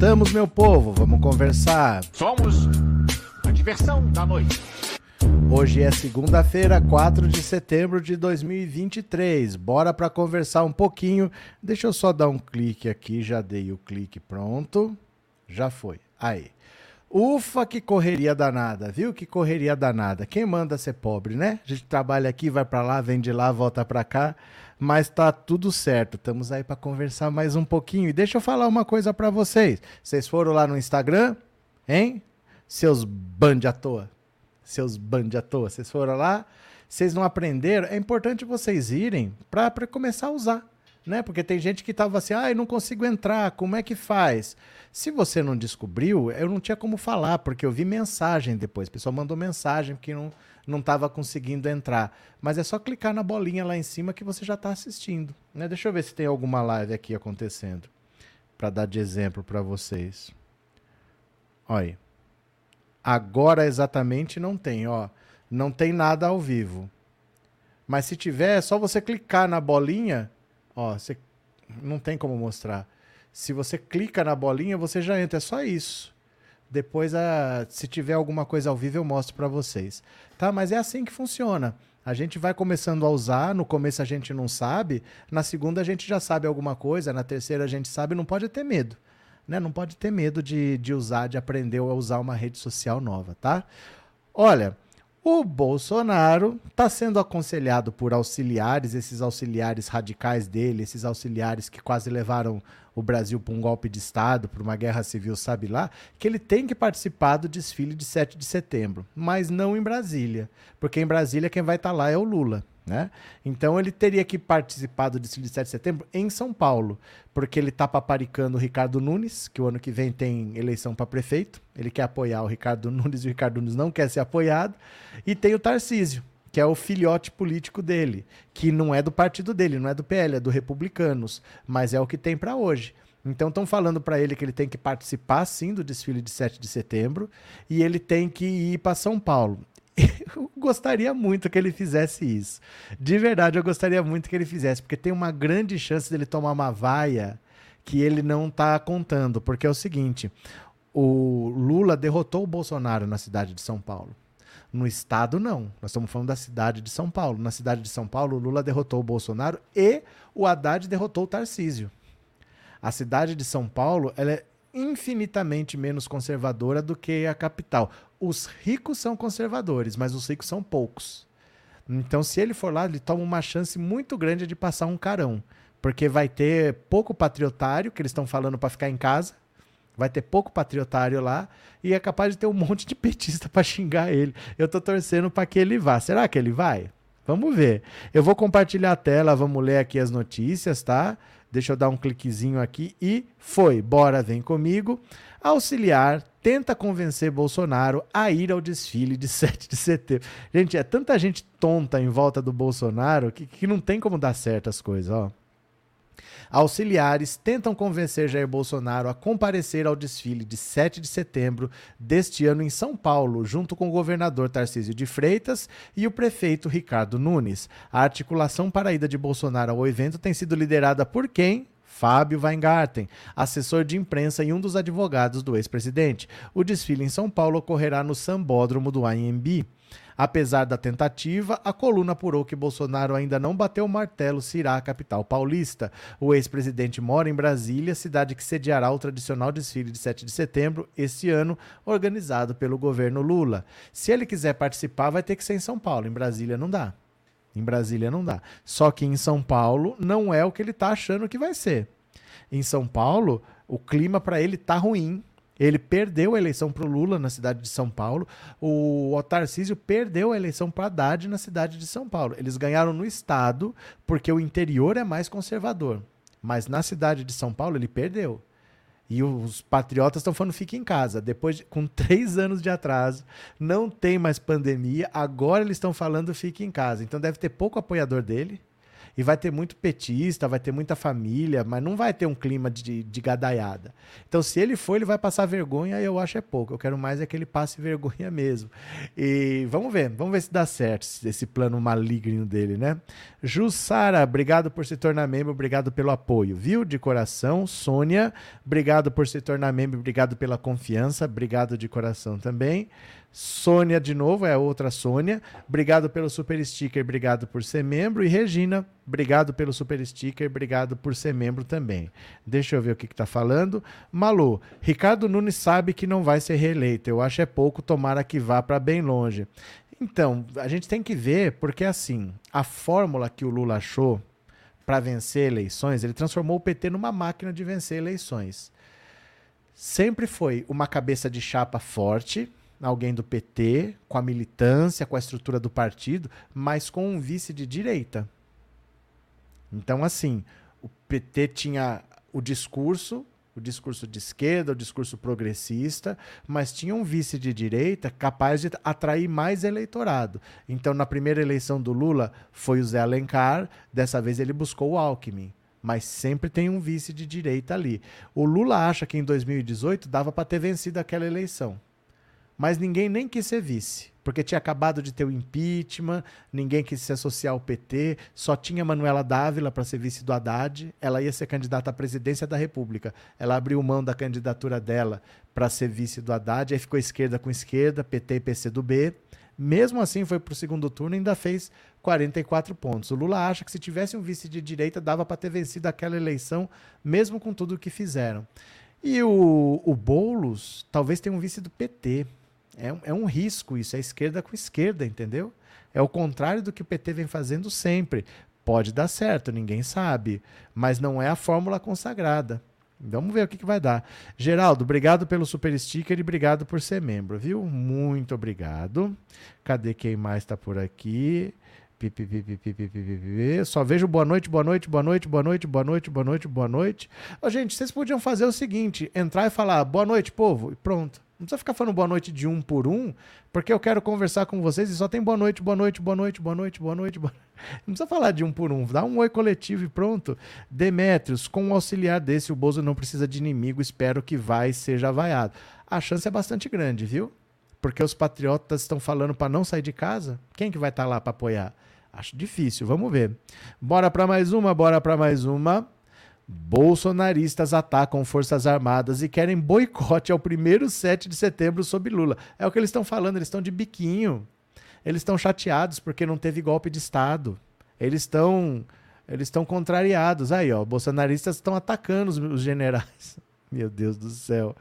Voltamos, meu povo, vamos conversar. Somos a diversão da noite. Hoje é segunda-feira, 4 de setembro de 2023. Bora para conversar um pouquinho. Deixa eu só dar um clique aqui, já dei o clique pronto. Já foi. Aí. Ufa, que correria danada, viu? Que correria danada. Quem manda ser pobre, né? A gente trabalha aqui, vai para lá, vem de lá, volta para cá, mas tá tudo certo. Estamos aí para conversar mais um pouquinho. E deixa eu falar uma coisa para vocês. Vocês foram lá no Instagram, hein? Seus band à toa. Seus band à toa. Vocês foram lá, vocês não aprenderam. É importante vocês irem para começar a usar né? Porque tem gente que tava assim, ah, eu não consigo entrar, como é que faz? Se você não descobriu, eu não tinha como falar, porque eu vi mensagem depois. O pessoal mandou mensagem que não não estava conseguindo entrar. Mas é só clicar na bolinha lá em cima que você já está assistindo. Né? Deixa eu ver se tem alguma live aqui acontecendo. Para dar de exemplo para vocês. Olha. Agora exatamente não tem, ó. Não tem nada ao vivo. Mas se tiver, é só você clicar na bolinha Ó, você não tem como mostrar. Se você clica na bolinha, você já entra. É só isso. Depois, a, se tiver alguma coisa ao vivo, eu mostro para vocês. Tá? Mas é assim que funciona. A gente vai começando a usar, no começo a gente não sabe, na segunda a gente já sabe alguma coisa, na terceira a gente sabe, não pode ter medo. Né? Não pode ter medo de, de usar, de aprender a usar uma rede social nova, tá? Olha, o Bolsonaro está sendo aconselhado por auxiliares, esses auxiliares radicais dele, esses auxiliares que quase levaram o Brasil para um golpe de Estado, para uma guerra civil, sabe lá, que ele tem que participar do desfile de 7 de setembro, mas não em Brasília, porque em Brasília quem vai estar tá lá é o Lula. Né? Então ele teria que participar do desfile de 7 de setembro em São Paulo, porque ele está paparicando o Ricardo Nunes, que o ano que vem tem eleição para prefeito. Ele quer apoiar o Ricardo Nunes e o Ricardo Nunes não quer ser apoiado. E tem o Tarcísio, que é o filhote político dele, que não é do partido dele, não é do PL, é do Republicanos, mas é o que tem para hoje. Então estão falando para ele que ele tem que participar sim do desfile de 7 de setembro e ele tem que ir para São Paulo. Eu gostaria muito que ele fizesse isso. De verdade, eu gostaria muito que ele fizesse, porque tem uma grande chance dele tomar uma vaia que ele não está contando. Porque é o seguinte: o Lula derrotou o Bolsonaro na cidade de São Paulo. No estado, não. Nós estamos falando da cidade de São Paulo. Na cidade de São Paulo, o Lula derrotou o Bolsonaro e o Haddad derrotou o Tarcísio. A cidade de São Paulo ela é infinitamente menos conservadora do que a capital. Os ricos são conservadores, mas os ricos são poucos. Então, se ele for lá, ele toma uma chance muito grande de passar um carão. Porque vai ter pouco patriotário, que eles estão falando para ficar em casa. Vai ter pouco patriotário lá. E é capaz de ter um monte de petista para xingar ele. Eu tô torcendo para que ele vá. Será que ele vai? Vamos ver. Eu vou compartilhar a tela, vamos ler aqui as notícias, tá? Deixa eu dar um cliquezinho aqui e foi. Bora, vem comigo. Auxiliar tenta convencer Bolsonaro a ir ao desfile de 7 de setembro. Gente, é tanta gente tonta em volta do Bolsonaro que, que não tem como dar certo as coisas, ó. Auxiliares tentam convencer Jair Bolsonaro a comparecer ao desfile de 7 de setembro deste ano em São Paulo, junto com o governador Tarcísio de Freitas e o prefeito Ricardo Nunes. A articulação para a ida de Bolsonaro ao evento tem sido liderada por quem? Fábio Weingarten, assessor de imprensa e um dos advogados do ex-presidente. O desfile em São Paulo ocorrerá no Sambódromo do AMB. Apesar da tentativa, a coluna apurou que Bolsonaro ainda não bateu o martelo se irá à capital paulista. O ex-presidente mora em Brasília, cidade que sediará o tradicional desfile de 7 de setembro este ano, organizado pelo governo Lula. Se ele quiser participar, vai ter que ser em São Paulo. Em Brasília não dá. Em Brasília não dá. Só que em São Paulo não é o que ele está achando que vai ser. Em São Paulo, o clima para ele tá ruim. Ele perdeu a eleição para o Lula na cidade de São Paulo. O Tarcísio perdeu a eleição para Haddad na cidade de São Paulo. Eles ganharam no estado porque o interior é mais conservador. Mas na cidade de São Paulo ele perdeu. E os patriotas estão falando fique em casa. Depois, de, com três anos de atraso, não tem mais pandemia. Agora eles estão falando fique em casa. Então deve ter pouco apoiador dele. E vai ter muito petista, vai ter muita família, mas não vai ter um clima de, de gadaiada. Então, se ele for, ele vai passar vergonha, eu acho é pouco. Eu quero mais é que ele passe vergonha mesmo. E vamos ver, vamos ver se dá certo esse plano maligno dele, né? Jussara, obrigado por se tornar membro, obrigado pelo apoio, viu? De coração. Sônia, obrigado por se tornar membro, obrigado pela confiança, obrigado de coração também. Sônia, de novo, é outra Sônia. Obrigado pelo super sticker, obrigado por ser membro. E Regina, obrigado pelo super sticker, obrigado por ser membro também. Deixa eu ver o que está falando. Malu, Ricardo Nunes sabe que não vai ser reeleito. Eu acho é pouco, tomara que vá para bem longe. Então, a gente tem que ver, porque assim, a fórmula que o Lula achou para vencer eleições, ele transformou o PT numa máquina de vencer eleições. Sempre foi uma cabeça de chapa forte, alguém do PT, com a militância, com a estrutura do partido, mas com um vice de direita. Então, assim, o PT tinha o discurso, o discurso de esquerda, o discurso progressista, mas tinha um vice de direita capaz de atrair mais eleitorado. Então, na primeira eleição do Lula, foi o Zé Alencar, dessa vez ele buscou o Alckmin. Mas sempre tem um vice de direita ali. O Lula acha que em 2018 dava para ter vencido aquela eleição mas ninguém nem quis ser vice, porque tinha acabado de ter o impeachment, ninguém quis se associar ao PT, só tinha Manuela Dávila para ser vice do Haddad, ela ia ser candidata à presidência da República. Ela abriu mão da candidatura dela para ser vice do Haddad, aí ficou esquerda com esquerda, PT e PC do B. Mesmo assim, foi para o segundo turno e ainda fez 44 pontos. O Lula acha que se tivesse um vice de direita, dava para ter vencido aquela eleição, mesmo com tudo o que fizeram. E o, o Boulos talvez tenha um vice do PT. É, é um risco isso, é esquerda com esquerda, entendeu? É o contrário do que o PT vem fazendo sempre. Pode dar certo, ninguém sabe, mas não é a fórmula consagrada. Vamos ver o que, que vai dar. Geraldo, obrigado pelo super sticker e obrigado por ser membro, viu? Muito obrigado. Cadê quem mais está por aqui? Só vejo boa noite, boa noite, boa noite, boa noite, boa noite, boa noite, boa noite. Ô, gente, vocês podiam fazer o seguinte: entrar e falar boa noite, povo, e pronto. Não precisa ficar falando boa noite de um por um, porque eu quero conversar com vocês e só tem boa noite, boa noite, boa noite, boa noite, boa noite. Boa... Não precisa falar de um por um, dá um oi coletivo e pronto. Demétrios, com um auxiliar desse, o Bozo não precisa de inimigo, espero que vai seja vaiado. A chance é bastante grande, viu? Porque os patriotas estão falando para não sair de casa. Quem que vai estar tá lá para apoiar? Acho difícil, vamos ver. Bora para mais uma, bora para mais uma. Bolsonaristas atacam Forças Armadas e querem boicote ao primeiro 7 de setembro sob Lula. É o que eles estão falando, eles estão de biquinho. Eles estão chateados porque não teve golpe de Estado. Eles estão eles estão contrariados. Aí, ó, bolsonaristas estão atacando os, os generais. Meu Deus do céu.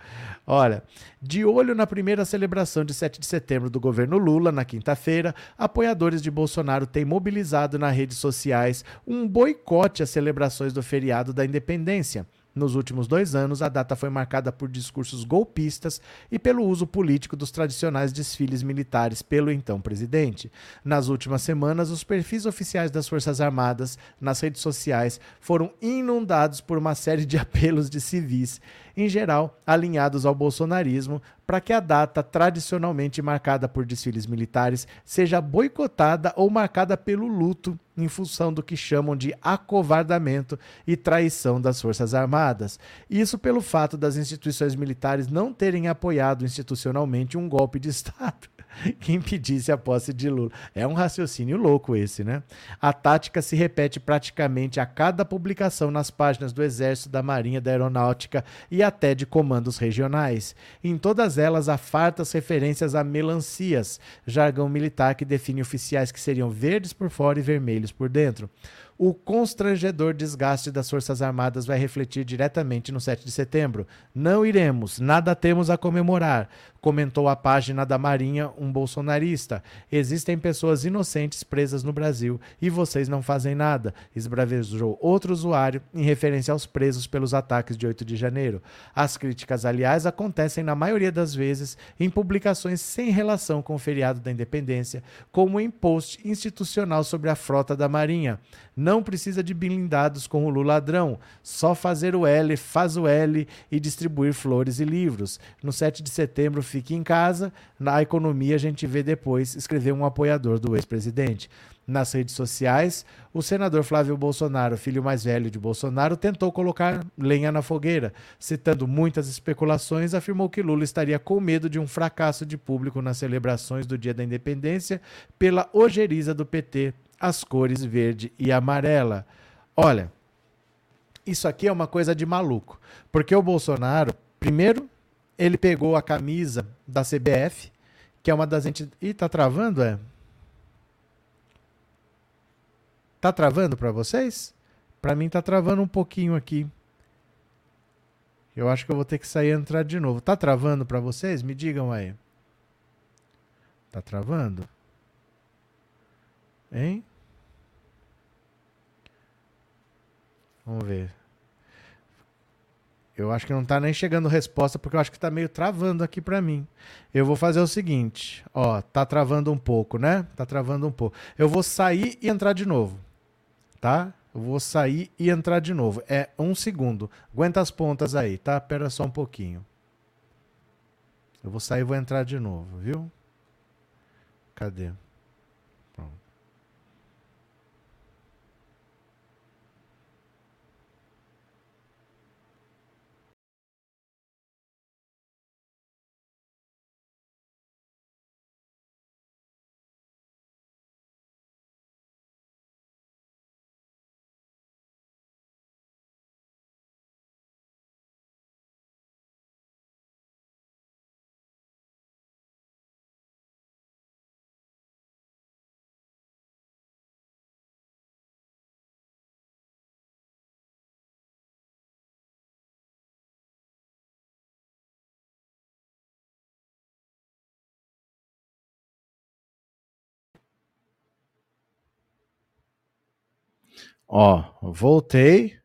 Olha, de olho na primeira celebração de 7 de setembro do governo Lula, na quinta-feira, apoiadores de Bolsonaro têm mobilizado nas redes sociais um boicote às celebrações do feriado da independência. Nos últimos dois anos, a data foi marcada por discursos golpistas e pelo uso político dos tradicionais desfiles militares pelo então presidente. Nas últimas semanas, os perfis oficiais das Forças Armadas nas redes sociais foram inundados por uma série de apelos de civis em geral alinhados ao bolsonarismo, para que a data tradicionalmente marcada por desfiles militares seja boicotada ou marcada pelo luto em função do que chamam de acovardamento e traição das Forças Armadas. Isso pelo fato das instituições militares não terem apoiado institucionalmente um golpe de Estado. que impedisse a posse de Lula. É um raciocínio louco esse, né? A tática se repete praticamente a cada publicação nas páginas do Exército, da Marinha, da Aeronáutica e até de comandos regionais. Em todas elas há fartas referências a melancias, jargão militar que define oficiais que seriam verdes por fora e vermelhos por dentro o constrangedor desgaste das Forças Armadas vai refletir diretamente no 7 de setembro. Não iremos, nada temos a comemorar, comentou a página da Marinha um bolsonarista. Existem pessoas inocentes presas no Brasil e vocês não fazem nada, esbravejou outro usuário em referência aos presos pelos ataques de 8 de janeiro. As críticas, aliás, acontecem na maioria das vezes em publicações sem relação com o feriado da independência, como em post institucional sobre a frota da Marinha Não precisa de blindados com o Lula ladrão. Só fazer o L, faz o L e distribuir flores e livros. No 7 de setembro, fique em casa. Na economia, a gente vê depois, escreveu um apoiador do ex-presidente. Nas redes sociais, o senador Flávio Bolsonaro, filho mais velho de Bolsonaro, tentou colocar lenha na fogueira. Citando muitas especulações, afirmou que Lula estaria com medo de um fracasso de público nas celebrações do Dia da Independência pela ojeriza do PT, as cores verde e amarela. Olha, isso aqui é uma coisa de maluco, porque o Bolsonaro, primeiro, ele pegou a camisa da CBF, que é uma das entidades. Ih, tá travando, é? Tá travando para vocês? Para mim tá travando um pouquinho aqui. Eu acho que eu vou ter que sair e entrar de novo. Tá travando para vocês? Me digam aí. Tá travando? Hein? Vamos ver. Eu acho que não tá nem chegando resposta porque eu acho que tá meio travando aqui para mim. Eu vou fazer o seguinte, ó, tá travando um pouco, né? Tá travando um pouco. Eu vou sair e entrar de novo tá? Eu vou sair e entrar de novo. É um segundo. Aguenta as pontas aí, tá? Espera só um pouquinho. Eu vou sair e vou entrar de novo, viu? Cadê? Ó, voltei.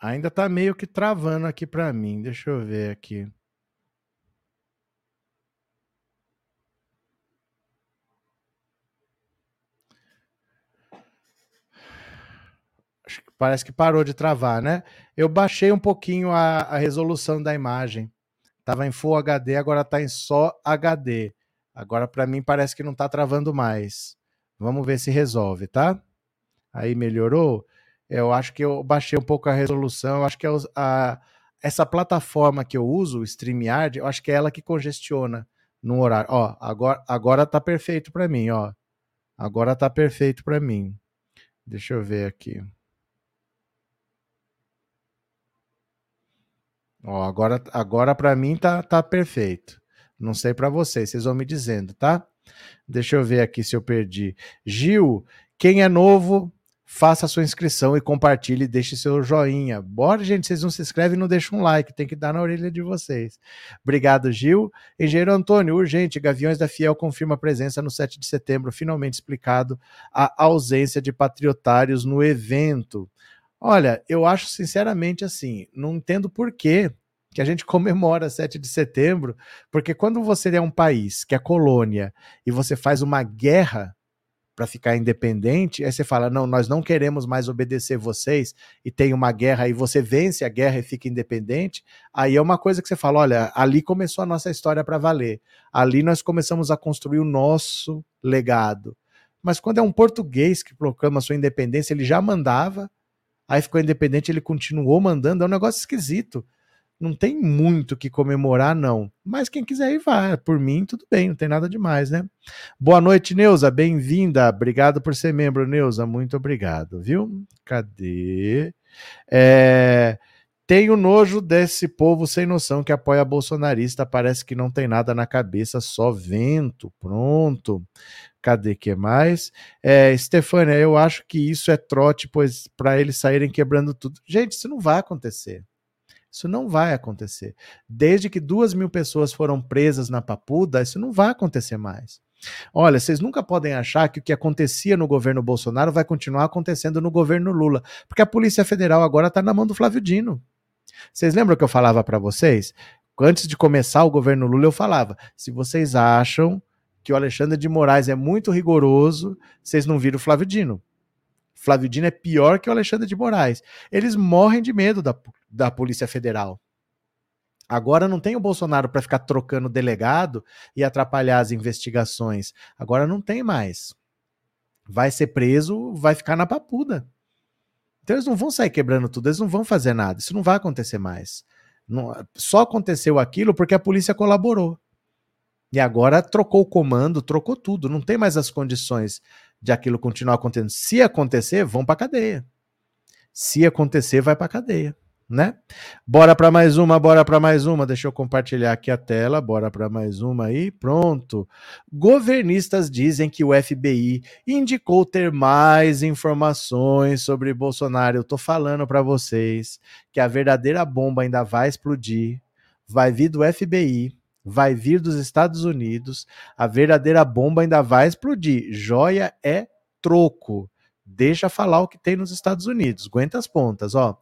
Ainda tá meio que travando aqui para mim. Deixa eu ver aqui. Parece que parou de travar, né? Eu baixei um pouquinho a, a resolução da imagem. Tava em Full HD, agora tá em só HD. Agora para mim parece que não tá travando mais. Vamos ver se resolve, tá? Aí melhorou, eu acho que eu baixei um pouco a resolução, eu acho que é a, essa plataforma que eu uso, o StreamYard, eu acho que é ela que congestiona no horário. Ó, agora, agora tá perfeito para mim, ó. Agora tá perfeito para mim. Deixa eu ver aqui. Ó, agora agora para mim tá, tá perfeito. Não sei para vocês, vocês vão me dizendo, tá? Deixa eu ver aqui se eu perdi. Gil, quem é novo, faça a sua inscrição e compartilhe, deixe seu joinha. Bora, gente, vocês não se inscrevem e não deixam um like, tem que dar na orelha de vocês. Obrigado, Gil. Engenheiro Antônio, urgente, Gaviões da Fiel confirma presença no 7 de setembro, finalmente explicado a ausência de patriotários no evento. Olha, eu acho sinceramente assim, não entendo por quê que a gente comemora 7 de setembro, porque quando você é um país que é colônia e você faz uma guerra para ficar independente, aí você fala: não, nós não queremos mais obedecer vocês, e tem uma guerra, e você vence a guerra e fica independente, aí é uma coisa que você fala: olha, ali começou a nossa história para valer, ali nós começamos a construir o nosso legado. Mas quando é um português que proclama sua independência, ele já mandava, aí ficou independente, ele continuou mandando, é um negócio esquisito não tem muito que comemorar, não. Mas quem quiser ir, vai. Por mim, tudo bem, não tem nada demais, né? Boa noite, Neuza. Bem-vinda. Obrigado por ser membro, Neuza. Muito obrigado, viu? Cadê? É... Tenho nojo desse povo sem noção que apoia bolsonarista. Parece que não tem nada na cabeça, só vento. Pronto. Cadê que mais? É, Stefânia, eu acho que isso é trote, pois para eles saírem quebrando tudo. Gente, isso não vai acontecer. Isso não vai acontecer. Desde que duas mil pessoas foram presas na Papuda, isso não vai acontecer mais. Olha, vocês nunca podem achar que o que acontecia no governo Bolsonaro vai continuar acontecendo no governo Lula, porque a Polícia Federal agora está na mão do Flávio Dino. Vocês lembram que eu falava para vocês? Antes de começar o governo Lula, eu falava: se vocês acham que o Alexandre de Moraes é muito rigoroso, vocês não viram o Flávio Dino. Flávio Dino é pior que o Alexandre de Moraes. Eles morrem de medo da, da Polícia Federal. Agora não tem o Bolsonaro para ficar trocando delegado e atrapalhar as investigações. Agora não tem mais. Vai ser preso, vai ficar na papuda. Então eles não vão sair quebrando tudo, eles não vão fazer nada. Isso não vai acontecer mais. Não, só aconteceu aquilo porque a polícia colaborou. E agora trocou o comando, trocou tudo. Não tem mais as condições de aquilo continuar acontecendo. Se acontecer, vão para cadeia. Se acontecer, vai para cadeia né? Bora para mais uma, bora para mais uma. Deixa eu compartilhar aqui a tela, bora para mais uma aí. Pronto. Governistas dizem que o FBI indicou ter mais informações sobre Bolsonaro. Eu tô falando para vocês que a verdadeira bomba ainda vai explodir. Vai vir do FBI, vai vir dos Estados Unidos. A verdadeira bomba ainda vai explodir. Joia é troco. Deixa falar o que tem nos Estados Unidos. Aguenta as pontas, ó.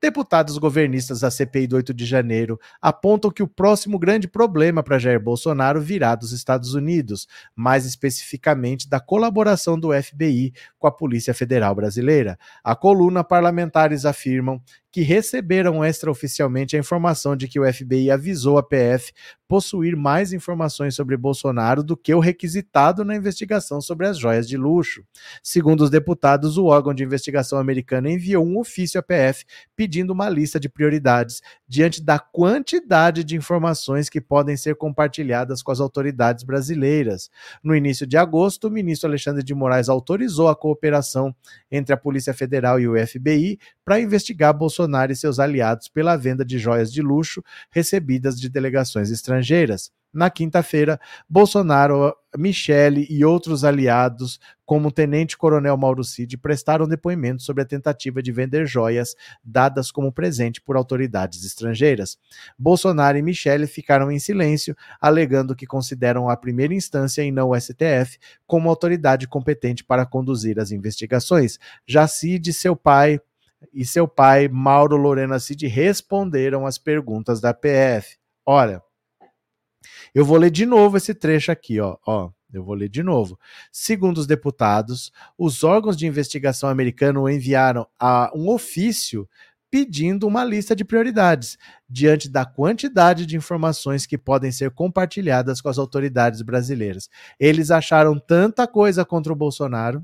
Deputados governistas da CPI do 8 de janeiro apontam que o próximo grande problema para Jair Bolsonaro virá dos Estados Unidos, mais especificamente da colaboração do FBI com a Polícia Federal Brasileira. A coluna parlamentares afirmam que receberam extraoficialmente a informação de que o FBI avisou a PF possuir mais informações sobre Bolsonaro do que o requisitado na investigação sobre as joias de luxo. Segundo os deputados, o órgão de investigação americano enviou um ofício à PF pedindo uma lista de prioridades diante da quantidade de informações que podem ser compartilhadas com as autoridades brasileiras. No início de agosto, o ministro Alexandre de Moraes autorizou a cooperação entre a Polícia Federal e o FBI para investigar Bolsonaro e seus aliados pela venda de joias de luxo recebidas de delegações estrangeiras. Na quinta-feira, Bolsonaro, Michele e outros aliados, como o tenente-coronel Mauro Cid, prestaram depoimento sobre a tentativa de vender joias dadas como presente por autoridades estrangeiras. Bolsonaro e Michele ficaram em silêncio, alegando que consideram a primeira instância e não o STF como autoridade competente para conduzir as investigações. Já Cid, seu pai, e seu pai, Mauro Lorena Cid, responderam às perguntas da PF. Olha, eu vou ler de novo esse trecho aqui, ó. ó eu vou ler de novo. Segundo os deputados, os órgãos de investigação americanos enviaram a um ofício pedindo uma lista de prioridades, diante da quantidade de informações que podem ser compartilhadas com as autoridades brasileiras. Eles acharam tanta coisa contra o Bolsonaro,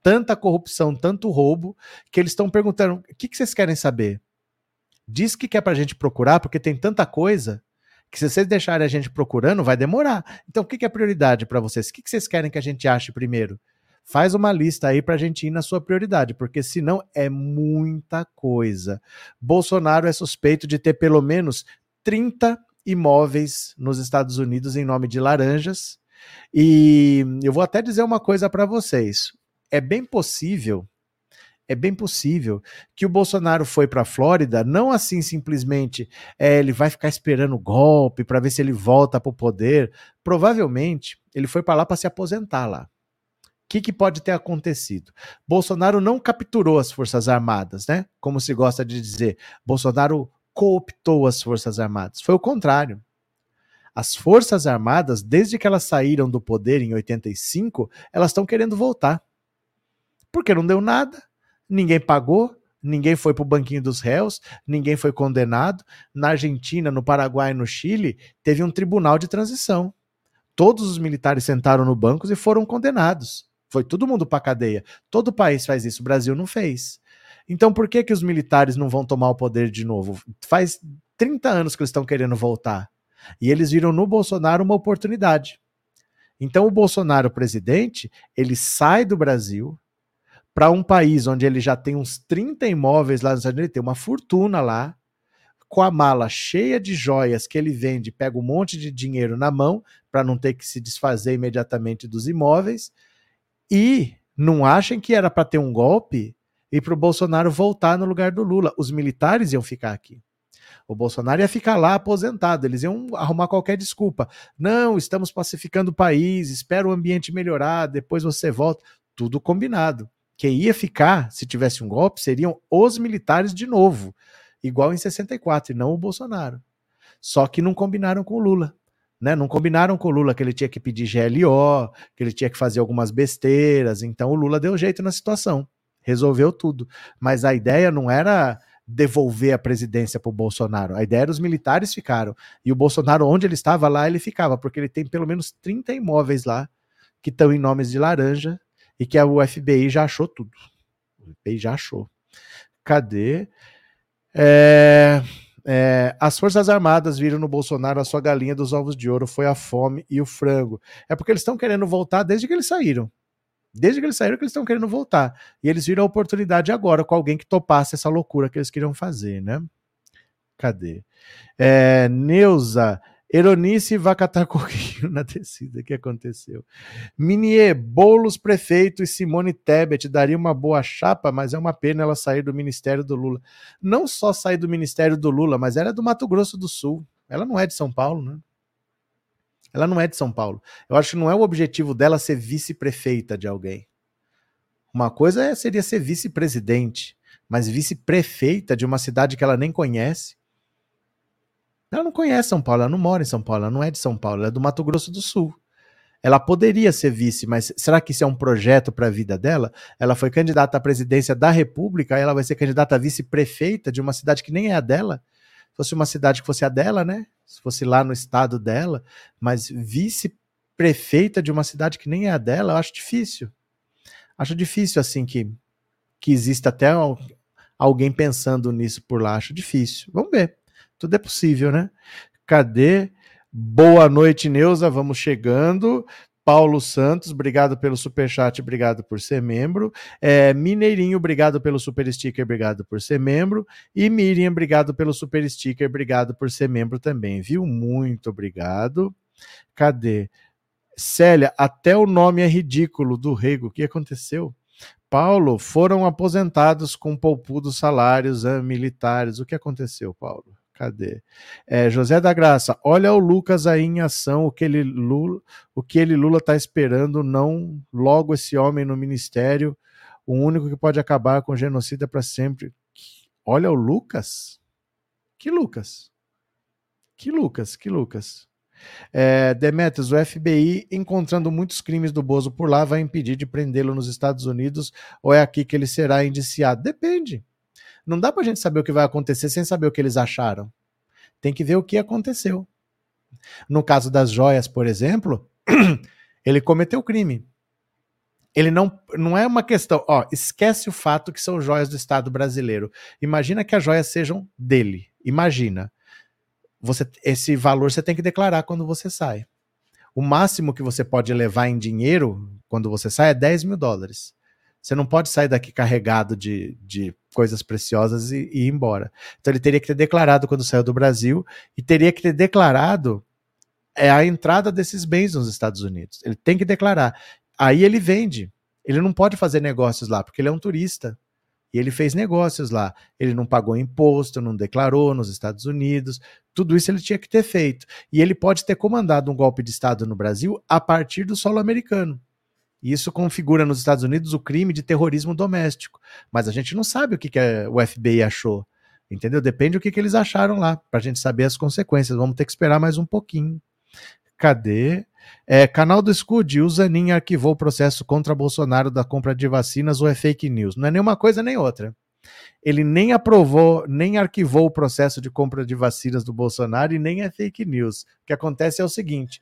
tanta corrupção, tanto roubo, que eles estão perguntando: o que, que vocês querem saber? Diz que quer para a gente procurar, porque tem tanta coisa que se vocês deixarem a gente procurando, vai demorar. Então, o que, é prioridade para vocês? O que, vocês querem que a gente ache primeiro? Faz uma lista aí para a gente ir na sua prioridade, porque senão é muita coisa. Bolsonaro é suspeito de ter pelo menos 30 imóveis nos Estados Unidos em nome de laranjas. E eu vou até dizer uma coisa para vocês. É bem possível é bem possível que o Bolsonaro foi para a Flórida, não assim simplesmente é, ele vai ficar esperando o golpe para ver se ele volta para o poder. Provavelmente ele foi para lá para se aposentar lá. O que, que, pode ter acontecido? Bolsonaro não capturou as Forças Armadas, né? Como se gosta de dizer. Bolsonaro cooptou as Forças Armadas. Foi o contrário. As Forças Armadas, desde que elas saíram do poder em 85, elas estão querendo voltar. Porque não deu nada ninguém pagou, ninguém foi para o banquinho dos réus, ninguém foi condenado. Na Argentina, no Paraguai e no Chile, teve um tribunal de transição. Todos os militares sentaram no banco e foram condenados. Foi todo mundo para cadeia. Todo país faz isso, o Brasil não fez. Então por que que os militares não vão tomar o poder de novo? Faz 30 anos que eles estão querendo voltar. E eles viram no Bolsonaro uma oportunidade. Então o Bolsonaro, presidente, ele sai do Brasil, para um país onde ele já tem uns 30 imóveis lá nos Estados Unidos, ele tem uma fortuna lá, com a mala cheia de joias que ele vende, pega um monte de dinheiro na mão para não ter que se desfazer imediatamente dos imóveis. E não achem que era para ter um golpe e para o Bolsonaro voltar no lugar do Lula. Os militares iam ficar aqui. O Bolsonaro ia ficar lá aposentado, eles iam arrumar qualquer desculpa. Não, estamos pacificando o país, espera o ambiente melhorar, depois você volta. Tudo combinado. Quem ia ficar, se tivesse um golpe, seriam os militares de novo, igual em 64, e não o Bolsonaro. Só que não combinaram com o Lula. Né? Não combinaram com o Lula que ele tinha que pedir GLO, que ele tinha que fazer algumas besteiras. Então o Lula deu jeito na situação, resolveu tudo. Mas a ideia não era devolver a presidência para o Bolsonaro. A ideia era os militares ficaram. E o Bolsonaro, onde ele estava, lá ele ficava, porque ele tem pelo menos 30 imóveis lá que estão em nomes de laranja e que a FBI já achou tudo. O FBI já achou. Cadê? É, é, as Forças Armadas viram no Bolsonaro a sua galinha dos ovos de ouro, foi a fome e o frango. É porque eles estão querendo voltar desde que eles saíram. Desde que eles saíram, que eles estão querendo voltar. E eles viram a oportunidade agora com alguém que topasse essa loucura que eles queriam fazer, né? Cadê? É, Neuza, Eronice vai catar coquinho na descida. O que aconteceu? Minier, Boulos prefeito e Simone Tebet daria uma boa chapa, mas é uma pena ela sair do ministério do Lula. Não só sair do ministério do Lula, mas ela é do Mato Grosso do Sul. Ela não é de São Paulo, né? Ela não é de São Paulo. Eu acho que não é o objetivo dela ser vice-prefeita de alguém. Uma coisa é, seria ser vice-presidente, mas vice-prefeita de uma cidade que ela nem conhece. Ela não conhece São Paulo, ela não mora em São Paulo, ela não é de São Paulo, ela é do Mato Grosso do Sul. Ela poderia ser vice, mas será que isso é um projeto para a vida dela? Ela foi candidata à presidência da República, ela vai ser candidata a vice-prefeita de uma cidade que nem é a dela. Se fosse uma cidade que fosse a dela, né? se fosse lá no estado dela, mas vice-prefeita de uma cidade que nem é a dela, eu acho difícil. Acho difícil, assim, que, que exista até alguém pensando nisso por lá. Acho difícil. Vamos ver. Tudo é possível, né? Cadê? Boa noite, Neuza. Vamos chegando. Paulo Santos, obrigado pelo super chat, obrigado por ser membro. É, Mineirinho, obrigado pelo super sticker, obrigado por ser membro. E Miriam, obrigado pelo super sticker, obrigado por ser membro também, viu? Muito obrigado. Cadê? Célia, até o nome é ridículo do Rego. O que aconteceu? Paulo, foram aposentados com poupudos salários ah, militares. O que aconteceu, Paulo? Cadê? É, José da Graça, olha o Lucas aí em ação, o que ele Lula, o que ele Lula está esperando, não logo esse homem no ministério, o único que pode acabar com o genocida para sempre. Olha o Lucas? Que Lucas? Que Lucas? Que Lucas? É, Demetrios, o FBI, encontrando muitos crimes do Bozo por lá, vai impedir de prendê-lo nos Estados Unidos ou é aqui que ele será indiciado? Depende. Não dá pra gente saber o que vai acontecer sem saber o que eles acharam. Tem que ver o que aconteceu. No caso das joias, por exemplo, ele cometeu crime. Ele não, não é uma questão, ó, esquece o fato que são joias do Estado brasileiro. Imagina que as joias sejam dele. Imagina. Você, esse valor você tem que declarar quando você sai. O máximo que você pode levar em dinheiro quando você sai é 10 mil dólares. Você não pode sair daqui carregado de, de coisas preciosas e, e ir embora. Então ele teria que ter declarado quando saiu do Brasil e teria que ter declarado é, a entrada desses bens nos Estados Unidos. Ele tem que declarar. Aí ele vende. Ele não pode fazer negócios lá, porque ele é um turista. E ele fez negócios lá. Ele não pagou imposto, não declarou nos Estados Unidos. Tudo isso ele tinha que ter feito. E ele pode ter comandado um golpe de Estado no Brasil a partir do solo americano. Isso configura nos Estados Unidos o crime de terrorismo doméstico. Mas a gente não sabe o que, que o FBI achou. Entendeu? Depende do que, que eles acharam lá, para a gente saber as consequências. Vamos ter que esperar mais um pouquinho. Cadê? É, canal do Scud, o Zanin arquivou o processo contra Bolsonaro da compra de vacinas ou é fake news? Não é nenhuma coisa nem outra. Ele nem aprovou, nem arquivou o processo de compra de vacinas do Bolsonaro e nem é fake news. O que acontece é o seguinte: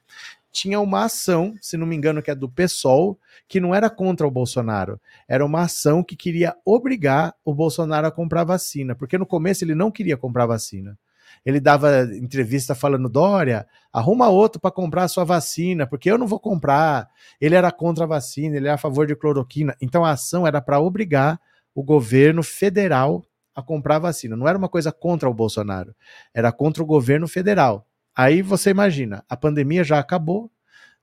tinha uma ação, se não me engano, que é do PSOL, que não era contra o Bolsonaro. Era uma ação que queria obrigar o Bolsonaro a comprar vacina, porque no começo ele não queria comprar vacina. Ele dava entrevista falando: Dória, arruma outro para comprar a sua vacina, porque eu não vou comprar. Ele era contra a vacina, ele era a favor de cloroquina. Então a ação era para obrigar o governo federal a comprar vacina. Não era uma coisa contra o Bolsonaro, era contra o governo federal. Aí você imagina, a pandemia já acabou,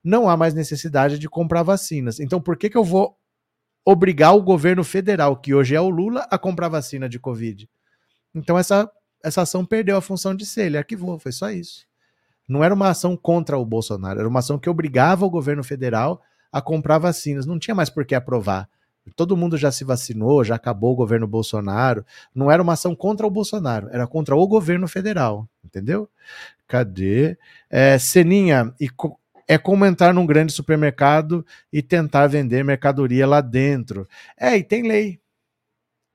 não há mais necessidade de comprar vacinas. Então, por que, que eu vou obrigar o governo federal, que hoje é o Lula, a comprar vacina de Covid? Então, essa, essa ação perdeu a função de ser, ele arquivou, foi só isso. Não era uma ação contra o Bolsonaro, era uma ação que obrigava o governo federal a comprar vacinas. Não tinha mais por que aprovar. Todo mundo já se vacinou, já acabou o governo Bolsonaro. Não era uma ação contra o Bolsonaro, era contra o governo federal, entendeu? Cadê? É, Seninha, e co é como entrar num grande supermercado e tentar vender mercadoria lá dentro. É, e tem lei.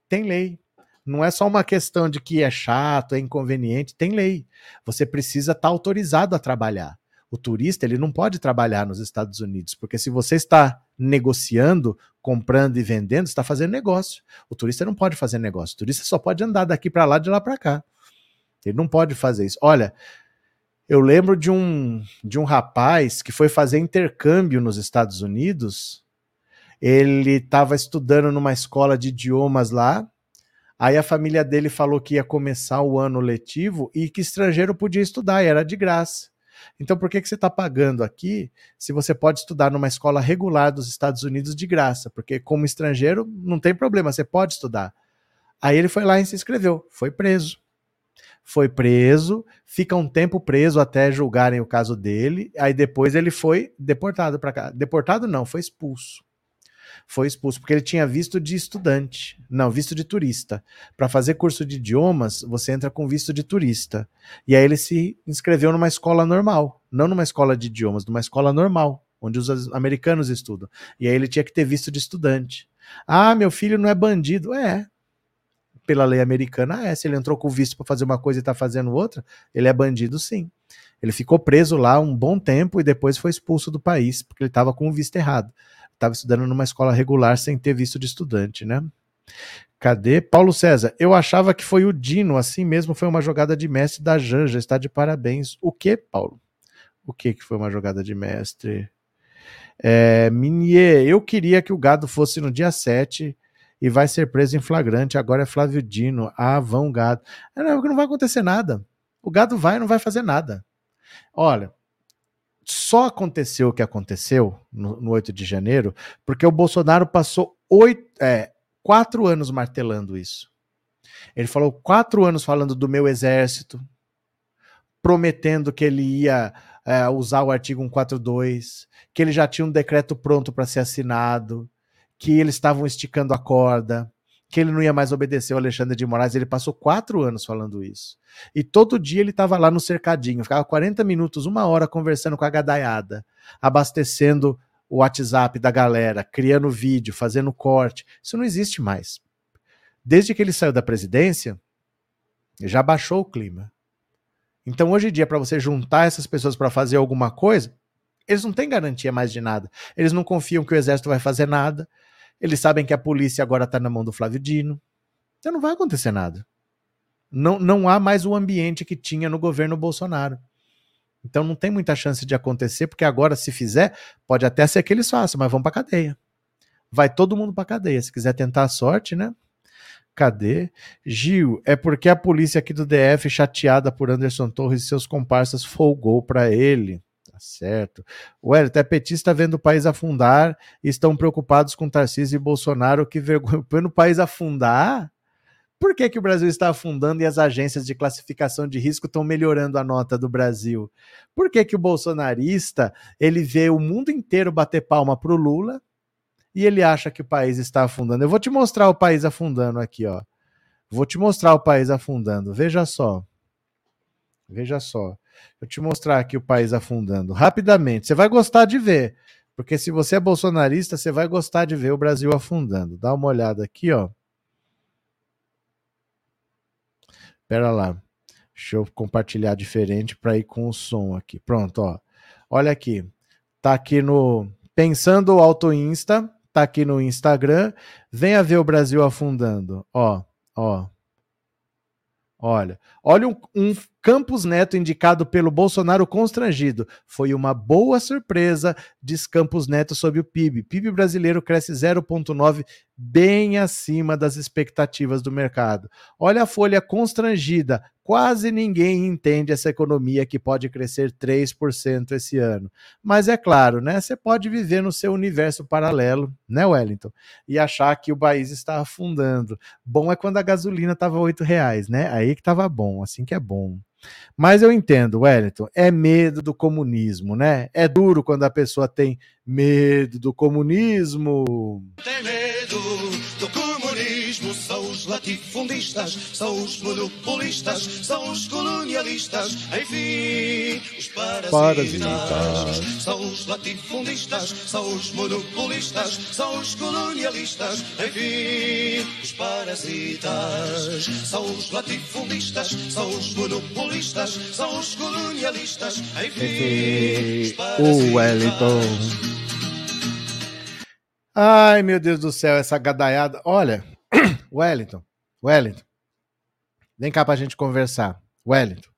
Tem lei. Não é só uma questão de que é chato, é inconveniente, tem lei. Você precisa estar tá autorizado a trabalhar. O turista ele não pode trabalhar nos Estados Unidos, porque se você está negociando, comprando e vendendo, está fazendo negócio. O turista não pode fazer negócio. O turista só pode andar daqui para lá, de lá para cá. Ele não pode fazer isso. Olha, eu lembro de um de um rapaz que foi fazer intercâmbio nos Estados Unidos. Ele estava estudando numa escola de idiomas lá. Aí a família dele falou que ia começar o ano letivo e que estrangeiro podia estudar, era de graça. Então, por que, que você está pagando aqui se você pode estudar numa escola regular dos Estados Unidos de graça? Porque, como estrangeiro, não tem problema, você pode estudar. Aí ele foi lá e se inscreveu, foi preso. Foi preso, fica um tempo preso até julgarem o caso dele. Aí depois ele foi deportado para cá. Deportado não, foi expulso foi expulso porque ele tinha visto de estudante, não, visto de turista. Para fazer curso de idiomas, você entra com visto de turista. E aí ele se inscreveu numa escola normal, não numa escola de idiomas, numa escola normal, onde os americanos estudam. E aí ele tinha que ter visto de estudante. Ah, meu filho não é bandido. É. Pela lei americana, é. Se ele entrou com visto para fazer uma coisa e está fazendo outra, ele é bandido sim. Ele ficou preso lá um bom tempo e depois foi expulso do país, porque ele estava com o visto errado estava estudando numa escola regular sem ter visto de estudante, né? Cadê? Paulo César, eu achava que foi o Dino, assim mesmo foi uma jogada de mestre da Janja, está de parabéns. O que, Paulo? O que que foi uma jogada de mestre? É, Minier, eu queria que o gado fosse no dia 7 e vai ser preso em flagrante, agora é Flávio Dino. Ah, vão gado. Não, não vai acontecer nada. O gado vai não vai fazer nada. Olha, só aconteceu o que aconteceu no, no 8 de janeiro porque o Bolsonaro passou oito, é, quatro anos martelando isso. Ele falou quatro anos falando do meu exército, prometendo que ele ia é, usar o artigo 142, que ele já tinha um decreto pronto para ser assinado, que eles estavam esticando a corda, que ele não ia mais obedecer o Alexandre de Moraes. Ele passou quatro anos falando isso. E todo dia ele estava lá no cercadinho, ficava 40 minutos, uma hora conversando com a gadaiada, abastecendo o WhatsApp da galera, criando vídeo, fazendo corte. Isso não existe mais. Desde que ele saiu da presidência, já baixou o clima. Então, hoje em dia, para você juntar essas pessoas para fazer alguma coisa, eles não têm garantia mais de nada. Eles não confiam que o exército vai fazer nada. Eles sabem que a polícia agora está na mão do Flávio Dino. Então não vai acontecer nada. Não, não há mais o ambiente que tinha no governo Bolsonaro. Então não tem muita chance de acontecer, porque agora, se fizer, pode até ser que eles façam, mas vão para cadeia. Vai todo mundo para cadeia. Se quiser tentar a sorte, né? Cadê? Gil, é porque a polícia aqui do DF, chateada por Anderson Torres e seus comparsas, folgou para ele. Tá certo. O Hélio, é petista vendo o país afundar e estão preocupados com Tarcísio e Bolsonaro. Que vergonha. Vendo o país afundar? Por que, que o Brasil está afundando e as agências de classificação de risco estão melhorando a nota do Brasil? Por que, que o bolsonarista ele vê o mundo inteiro bater palma para o Lula e ele acha que o país está afundando? Eu vou te mostrar o país afundando aqui, ó. Vou te mostrar o país afundando. Veja só. Veja só. Vou te mostrar aqui o país afundando rapidamente. Você vai gostar de ver, porque se você é bolsonarista, você vai gostar de ver o Brasil afundando. Dá uma olhada aqui, ó. Pera lá. Deixa eu compartilhar diferente para ir com o som aqui. Pronto, ó. Olha aqui. Tá aqui no Pensando Auto Insta, tá aqui no Instagram. Venha ver o Brasil afundando. Ó, ó. Olha, olha um, um, Campos Neto indicado pelo Bolsonaro constrangido. Foi uma boa surpresa, diz Campos Neto sobre o PIB. PIB brasileiro cresce 0,9, bem acima das expectativas do mercado. Olha a folha constrangida. Quase ninguém entende essa economia que pode crescer 3% esse ano. Mas é claro, né? Você pode viver no seu universo paralelo, né, Wellington? E achar que o país está afundando. Bom é quando a gasolina estava R$ reais, né? Aí que estava bom, assim que é bom. Mas eu entendo, Wellington, é medo do comunismo, né? É duro quando a pessoa tem medo do comunismo. Tem medo do comunismo, são os latifundistas, são os monopolistas, são os colonialistas, enfim, os parasitas. Parasitas. São os latifundistas, são os monopolistas, são os colonialistas, enfim, os parasitas. São os latifundistas, são os monopolistas, são os colonialistas, enfim, os O Wellington. Ai, meu Deus do céu, essa gadaiada. Olha, Wellington, Wellington, vem cá pra gente conversar. Wellington,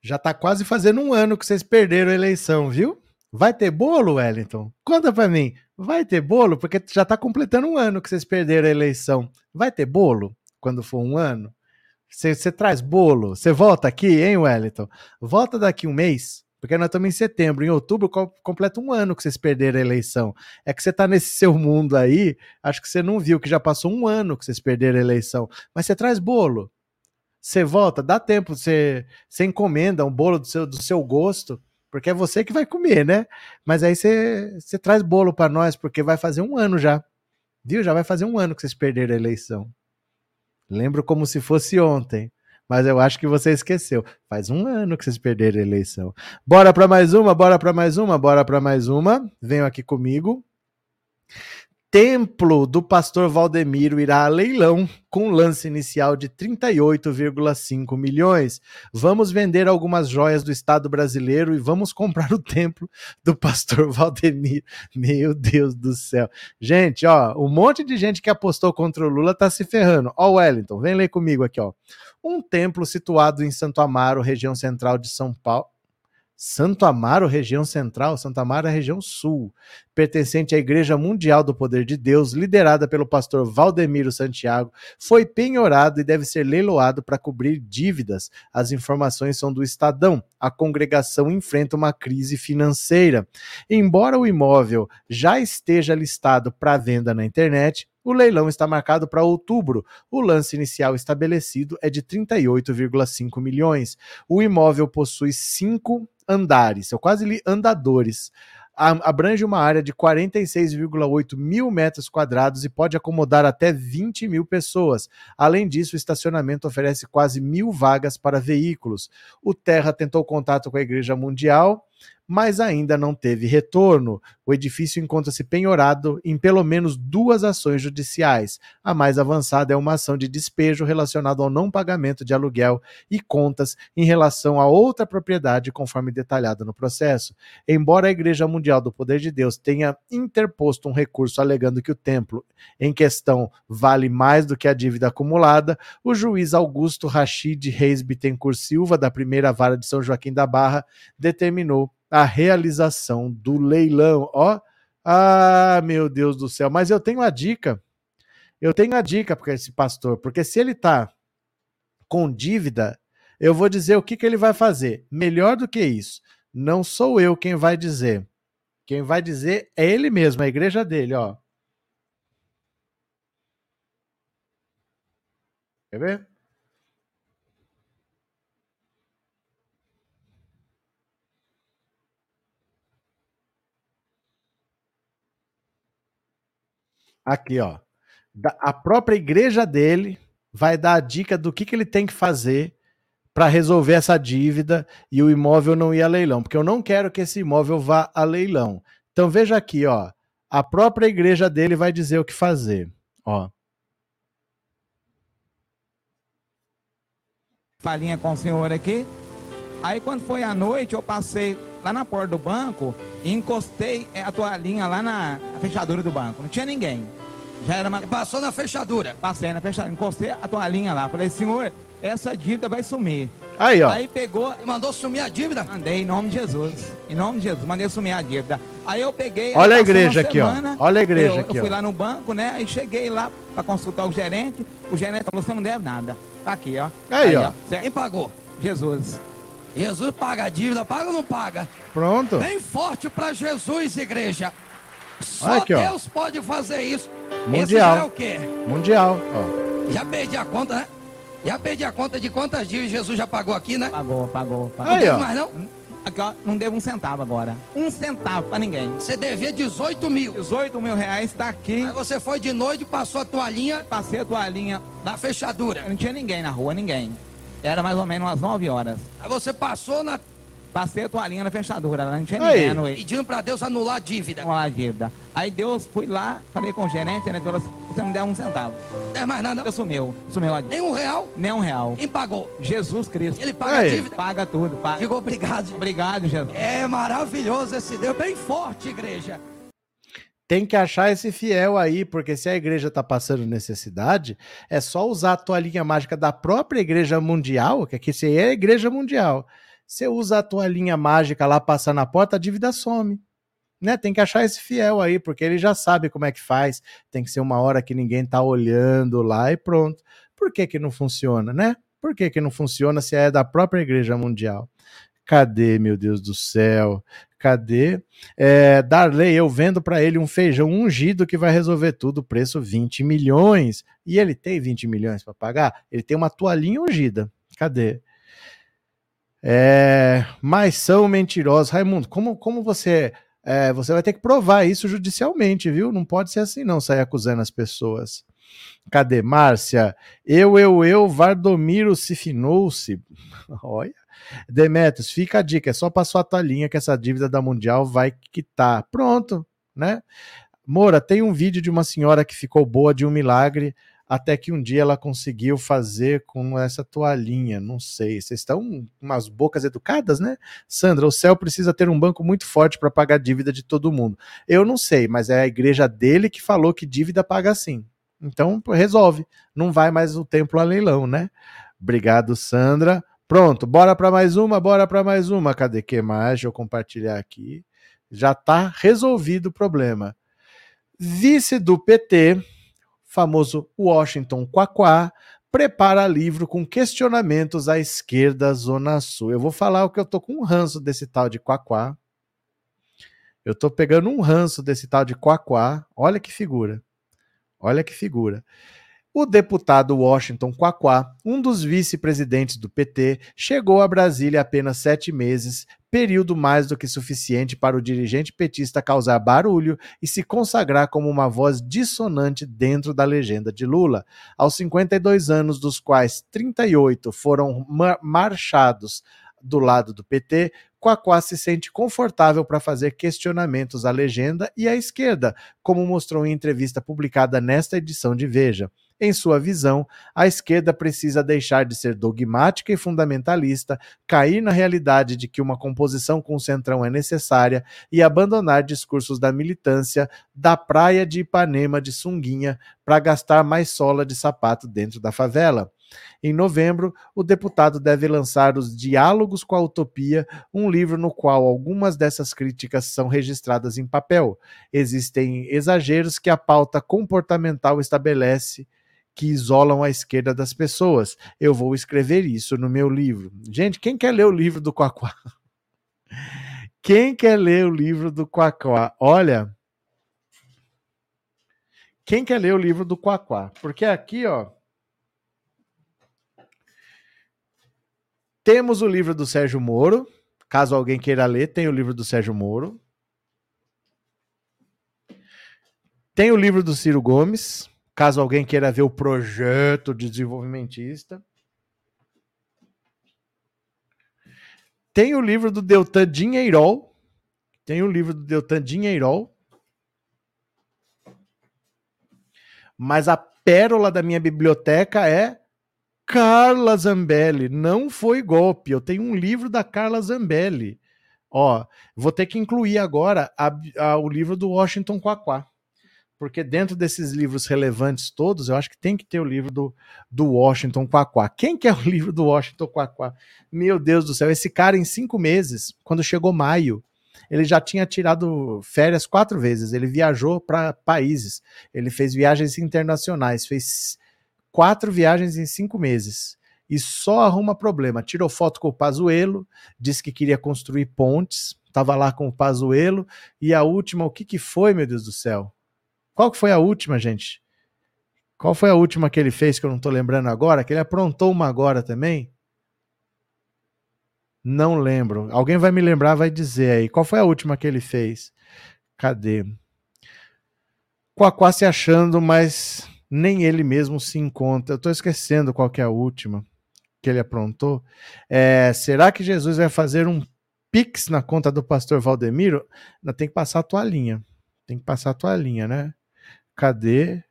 já tá quase fazendo um ano que vocês perderam a eleição, viu? Vai ter bolo, Wellington? Conta pra mim. Vai ter bolo? Porque já tá completando um ano que vocês perderam a eleição. Vai ter bolo quando for um ano? Você traz bolo? Você volta aqui, hein, Wellington? Volta daqui um mês, porque nós estamos em setembro. Em outubro co- completa um ano que vocês perderam a eleição. É que você tá nesse seu mundo aí, acho que você não viu que já passou um ano que vocês perderam a eleição. Mas você traz bolo. Você volta, dá tempo, você, você encomenda um bolo do seu, do seu gosto, porque é você que vai comer, né? Mas aí você, você traz bolo para nós, porque vai fazer um ano já. Viu? Já vai fazer um ano que vocês perderam a eleição. Lembro como se fosse ontem. Mas eu acho que você esqueceu. Faz um ano que vocês perderam a eleição. Bora para mais uma, bora para mais uma, bora para mais uma. Venham aqui comigo. Templo do pastor Valdemiro irá a leilão com lance inicial de 38,5 milhões. Vamos vender algumas joias do Estado brasileiro e vamos comprar o templo do pastor Valdemiro. Meu Deus do céu. Gente, ó, um monte de gente que apostou contra o Lula tá se ferrando. Ó, Wellington, vem ler comigo aqui, ó. Um templo situado em Santo Amaro, região central de São Paulo. Santo Amaro, região central, Santo Amaro é região sul, pertencente à Igreja Mundial do Poder de Deus, liderada pelo pastor Valdemiro Santiago, foi penhorado e deve ser leiloado para cobrir dívidas. As informações são do Estadão. A congregação enfrenta uma crise financeira. Embora o imóvel já esteja listado para venda na internet, o leilão está marcado para outubro. O lance inicial estabelecido é de 38,5 milhões. O imóvel possui cinco andares, eu quase li andadores. Abrange uma área de 46,8 mil metros quadrados e pode acomodar até 20 mil pessoas. Além disso, o estacionamento oferece quase mil vagas para veículos. O Terra tentou contato com a Igreja Mundial, mas ainda não teve retorno. O edifício encontra-se penhorado em pelo menos duas ações judiciais. A mais avançada é uma ação de despejo relacionada ao não pagamento de aluguel e contas em relação a outra propriedade, conforme detalhado no processo. Embora a Igreja Mundial do Poder de Deus tenha interposto um recurso alegando que o templo em questão vale mais do que a dívida acumulada, o juiz Augusto Rachid Reis Bittencourt Silva, da primeira vara de São Joaquim da Barra, determinou a realização do leilão. Ó, ah, meu Deus do céu, mas eu tenho a dica. Eu tenho a dica para esse pastor, porque se ele tá com dívida, eu vou dizer o que, que ele vai fazer. Melhor do que isso, não sou eu quem vai dizer. Quem vai dizer é ele mesmo, a igreja dele, ó. Quer ver? Aqui, ó. A própria igreja dele vai dar a dica do que, que ele tem que fazer para resolver essa dívida e o imóvel não ir a leilão, porque eu não quero que esse imóvel vá a leilão. Então veja aqui, ó. A própria igreja dele vai dizer o que fazer, ó. falinha com o senhor aqui. Aí quando foi à noite, eu passei lá na porta do banco e encostei eh, a toalhinha lá na fechadura do banco. Não tinha ninguém. Já era uma... Passou na fechadura. Passei na fechadura, encostei a toalhinha lá. Falei, senhor, essa dívida vai sumir. Aí, ó. Aí pegou, E mandou sumir a dívida. mandei em nome de Jesus. Em nome de Jesus, mandei sumir a dívida. Aí eu peguei. Olha aí a igreja aqui, ó. semana, Olha a igreja eu, aqui, Eu fui ó. lá no banco, né? Aí cheguei lá pra consultar o gerente. O gerente falou: você não deve nada. Tá aqui, ó. Aí, ó. certo? Quem pagou? Jesus. Jesus paga a dívida, paga ou não paga? Pronto. Bem forte pra Jesus, igreja. Só aqui, ó. Deus pode fazer isso. Esse Mundial. já é o quê? Mundial, ó. Já perdi a conta, né? Já perdi a conta de quantas dívidas Jesus já pagou aqui, né? Pagou, pagou, pagou. Não Aí, tem ó. mais não? Aqui, ó, não devo um centavo agora. Um centavo pra ninguém. Você devia 18 mil. 18 mil reais tá aqui. Aí você foi de noite, passou a toalhinha Passei a toalhinha. na fechadura. Não tinha ninguém na rua, ninguém. Era mais ou menos umas 9 horas. Aí você passou na, Passei a toalhinha na fechadura, lá não tinha Aí. ninguém no pedindo pra Deus anular a dívida. com a dívida. Aí Deus, fui lá, falei com o gerente, né? Falou assim, você não der um centavo. Não é mais nada. Eu sumiu, sumiu a dívida. Nem um real. Nem um real. Quem pagou? Jesus Cristo. Ele paga Aí. a dívida. Paga tudo, paga. Digo obrigado. Obrigado, Jesus. É maravilhoso esse Deus, bem forte, igreja. Tem que achar esse fiel aí, porque se a igreja tá passando necessidade, é só usar a toalhinha mágica da própria igreja mundial, que aqui você é a igreja mundial. Você usa a toalhinha mágica lá, passa na porta, a dívida some. Né? Tem que achar esse fiel aí, porque ele já sabe como é que faz. Tem que ser uma hora que ninguém tá olhando lá e pronto. Por que que não funciona, né? Por que que não funciona se é da própria igreja mundial? Cadê, meu Deus do céu? Cadê? É, Darley, eu vendo para ele um feijão ungido que vai resolver tudo, preço 20 milhões. E ele tem 20 milhões para pagar? Ele tem uma toalhinha ungida. Cadê? É, mas são mentirosos. Raimundo, como, como você. é, você vai ter que provar isso judicialmente, viu? Não pode ser assim, não, sair acusando as pessoas. Cadê? Márcia, eu, eu, eu, Vardomiro se finou-se. Olha. Demetrios, fica a dica, é só passar a toalhinha que essa dívida da Mundial vai quitar. Pronto, né? Moura, tem um vídeo de uma senhora que ficou boa de um milagre, até que um dia ela conseguiu fazer com essa toalhinha. Não sei, vocês estão umas bocas educadas, né? Sandra, o céu precisa ter um banco muito forte para pagar a dívida de todo mundo. Eu não sei, mas é a igreja dele que falou que dívida paga sim. Então resolve, não vai mais o templo a leilão, né? Obrigado, Sandra. Pronto, bora para mais uma, bora para mais uma. Cadê que mais? Eu compartilhar aqui. Já está resolvido o problema. Vice do PT, famoso Washington Quaquá, prepara livro com questionamentos à esquerda Zona Sul. Eu vou falar o que eu tô com um ranço desse tal de Quaquá. Eu tô pegando um ranço desse tal de Quaquá. Olha que figura. Olha que figura. O deputado Washington Quaquá, um dos vice-presidentes do PT, chegou a Brasília apenas sete meses, período mais do que suficiente para o dirigente petista causar barulho e se consagrar como uma voz dissonante dentro da legenda de Lula. Aos 52 anos, dos quais 38 foram mar marchados do lado do PT, Quaquá se sente confortável para fazer questionamentos à legenda e à esquerda, como mostrou em entrevista publicada nesta edição de Veja. Em sua visão, a esquerda precisa deixar de ser dogmática e fundamentalista, cair na realidade de que uma composição com o centrão é necessária e abandonar discursos da militância da praia de Ipanema de sunguinha para gastar mais sola de sapato dentro da favela. Em novembro, o deputado deve lançar Os Diálogos com a Utopia, um livro no qual algumas dessas críticas são registradas em papel. Existem exageros que a pauta comportamental estabelece que isolam a esquerda das pessoas. Eu vou escrever isso no meu livro. Gente, quem quer ler o livro do Quaquá? Quem quer ler o livro do Quaquá? Olha. Quem quer ler o livro do Quaquá? Porque aqui, ó. Temos o livro do Sérgio Moro. Caso alguém queira ler, tem o livro do Sérgio Moro. Tem o livro do Ciro Gomes. Caso alguém queira ver o projeto de desenvolvimentista. Tem o livro do Deltan Dinheirol. Tem o livro do Deltan Dinheirol. Mas a pérola da minha biblioteca é Carla Zambelli. Não foi golpe. Eu tenho um livro da Carla Zambelli. Ó, vou ter que incluir agora a- a- o livro do Washington Quaquá. Porque dentro desses livros relevantes todos, eu acho que tem que ter o livro do, do Washington Quaquá. Quem que é o livro do Washington Quaquá? Meu Deus do céu, esse cara em cinco meses, quando chegou maio, ele já tinha tirado férias quatro vezes. Ele viajou para países. Ele fez viagens internacionais, fez quatro viagens em cinco meses. E só arruma problema. Tirou foto com o Pazuello, disse que queria construir pontes, estava lá com o Pazuello. E a última, o que, que foi, meu Deus do céu? Qual que foi a última, gente? Qual foi a última que ele fez que eu não tô lembrando agora? Que ele aprontou uma agora também? Não lembro. Alguém vai me lembrar, vai dizer aí. Qual foi a última que ele fez? Cadê? Quaquá se achando, mas nem ele mesmo se encontra. Eu tô esquecendo qual que é a última que ele aprontou. É, será que Jesus vai fazer um pix na conta do pastor Valdemiro? Não, tem que passar a toalhinha. Tem que passar a toalhinha, né? Cadê?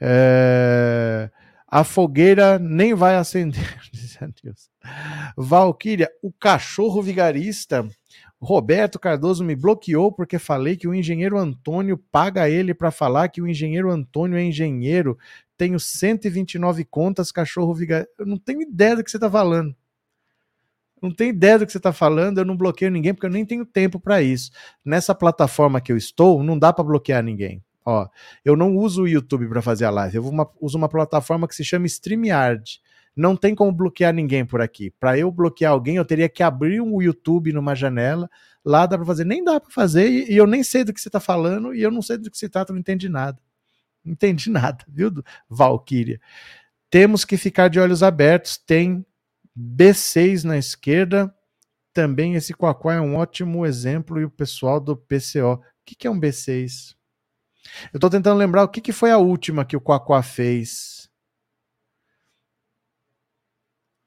É, a fogueira nem vai acender, Valquíria, o cachorro vigarista Roberto Cardoso me bloqueou porque falei que o engenheiro Antônio paga ele para falar que o engenheiro Antônio é engenheiro. Tenho 129 contas, cachorro vigarista. Eu não tenho ideia do que você está falando. Não tenho ideia do que você está falando, eu não bloqueio ninguém porque eu nem tenho tempo para isso. Nessa plataforma que eu estou, não dá para bloquear ninguém. Ó, eu não uso o YouTube para fazer a live, eu uma, uso uma plataforma que se chama StreamYard. Não tem como bloquear ninguém por aqui. Para eu bloquear alguém, eu teria que abrir um YouTube numa janela. Lá dá para fazer, nem dá para fazer, e, e, eu nem sei do que você está falando, e eu não sei do que se trata, não entendi nada. Não entendi nada, viu, Valkyria? Temos que ficar de olhos abertos. Tem B6 na esquerda. Também esse Quaquá é um ótimo exemplo, e o pessoal do PCO. O que, que é um B6? Eu estou tentando lembrar o que, que foi a última que o Quaquá fez.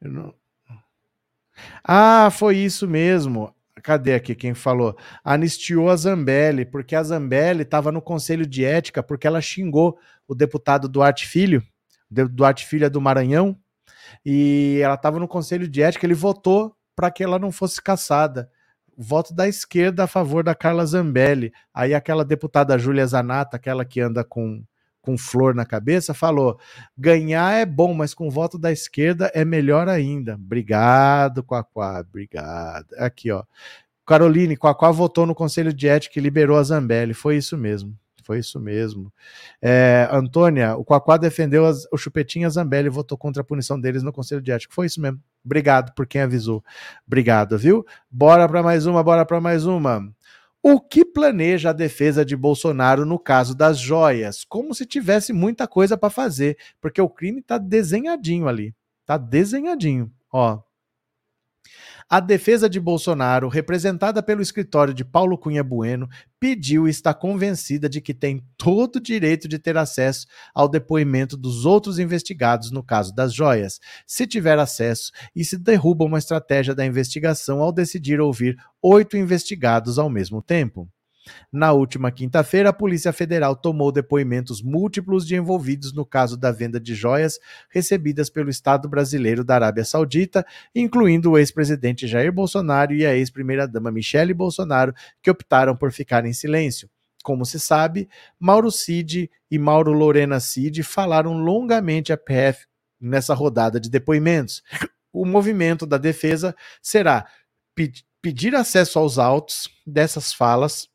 Não... Ah, foi isso mesmo. Cadê aqui quem falou? Anistiou a Zambelli, porque a Zambelli estava no Conselho de Ética porque ela xingou o deputado Duarte Filho, Duarte Filho é do Maranhão, e ela estava no Conselho de Ética, ele votou para que ela não fosse caçada voto da esquerda a favor da Carla Zambelli. Aí aquela deputada Júlia Zanata, aquela que anda com, com flor na cabeça, falou: ganhar é bom, mas com voto da esquerda é melhor ainda. Obrigado, Quaquá, obrigado. Aqui, ó. Caroline, Quaquá votou no Conselho de Ética e liberou a Zambelli. Foi isso mesmo. Foi isso mesmo. É, Antônia, o Quaquá defendeu as, o Chupetinha Zambelli e votou contra a punição deles no Conselho de Ética. Foi isso mesmo. Obrigado por quem avisou. Obrigado, viu? Bora para mais uma, bora para mais uma. O que planeja a defesa de Bolsonaro no caso das joias? Como se tivesse muita coisa para fazer, porque o crime está desenhadinho ali. Tá desenhadinho. Ó, a defesa de Bolsonaro, representada pelo escritório de Paulo Cunha Bueno, pediu e está convencida de que tem todo o direito de ter acesso ao depoimento dos outros investigados no caso das joias, se tiver acesso, e se derruba uma estratégia da investigação ao decidir ouvir oito investigados ao mesmo tempo. Na última quinta-feira, a Polícia Federal tomou depoimentos múltiplos de envolvidos no caso da venda de joias recebidas pelo Estado brasileiro da Arábia Saudita, incluindo o ex-presidente Jair Bolsonaro e a ex-primeira-dama Michele Bolsonaro, que optaram por ficar em silêncio. Como se sabe, Mauro Cid e Mauro Lorena Cid falaram longamente à PF nessa rodada de depoimentos. O movimento da defesa será pedir acesso aos autos dessas falas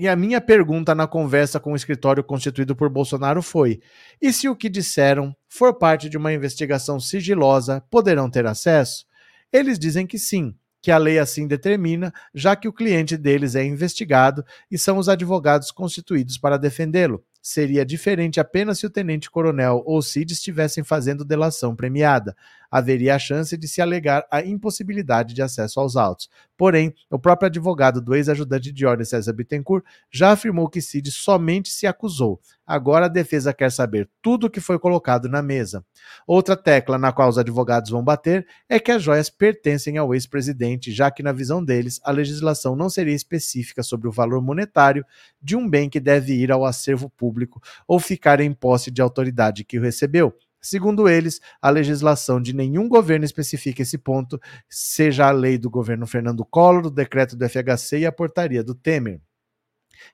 e a minha pergunta na conversa com o escritório constituído por Bolsonaro foi: e se o que disseram for parte de uma investigação sigilosa, poderão ter acesso? Eles dizem que sim, que a lei assim determina, já que o cliente deles é investigado e são os advogados constituídos para defendê-lo. Seria diferente apenas se o tenente-coronel ou Cid estivessem fazendo delação premiada. Haveria a chance de se alegar a impossibilidade de acesso aos autos. Porém, o próprio advogado do ex-ajudante de ordem César Bittencourt já afirmou que Cid somente se acusou. Agora a defesa quer saber tudo o que foi colocado na mesa. Outra tecla na qual os advogados vão bater é que as joias pertencem ao ex-presidente, já que, na visão deles, a legislação não seria específica sobre o valor monetário de um bem que deve ir ao acervo público ou ficar em posse de autoridade que o recebeu. Segundo eles, a legislação de nenhum governo especifica esse ponto, seja a lei do governo Fernando Collor, o decreto do FHC e a portaria do Temer.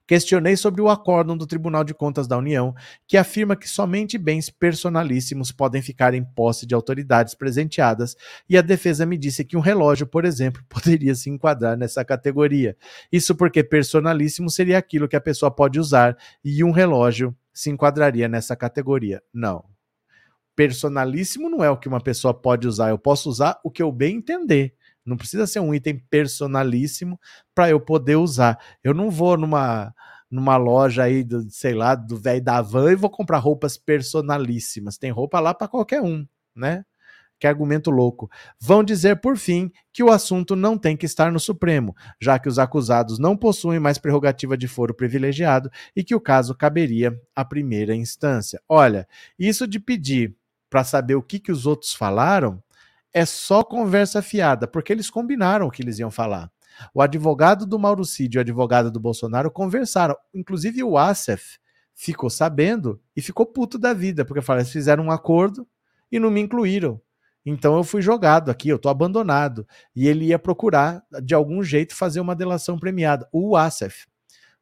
Questionei sobre o acórdão do Tribunal de Contas da União, que afirma que somente bens personalíssimos podem ficar em posse de autoridades presenteadas, e a defesa me disse que um relógio, por exemplo, poderia se enquadrar nessa categoria. Isso porque personalíssimo seria aquilo que a pessoa pode usar, e um relógio se enquadraria nessa categoria. Não. Personalíssimo não é o que uma pessoa pode usar, eu posso usar o que eu bem entender. Não precisa ser um item personalíssimo para eu poder usar. Eu não vou numa numa loja aí, do, sei lá, do velho da van e vou comprar roupas personalíssimas. Tem roupa lá para qualquer um, né? Que argumento louco. Vão dizer, por fim, que o assunto não tem que estar no Supremo, já que os acusados não possuem mais prerrogativa de foro privilegiado e que o caso caberia à primeira instância. Olha, isso de pedir para saber o que, que os outros falaram é só conversa fiada, porque eles combinaram o que eles iam falar. O advogado do Mauro Cid e o advogado do Bolsonaro conversaram. Inclusive o Asef ficou sabendo e ficou puto da vida, porque falaram, eles fizeram um acordo e não me incluíram. Então eu fui jogado aqui, eu tô abandonado. E ele ia procurar, de algum jeito, fazer uma delação premiada. O Asef.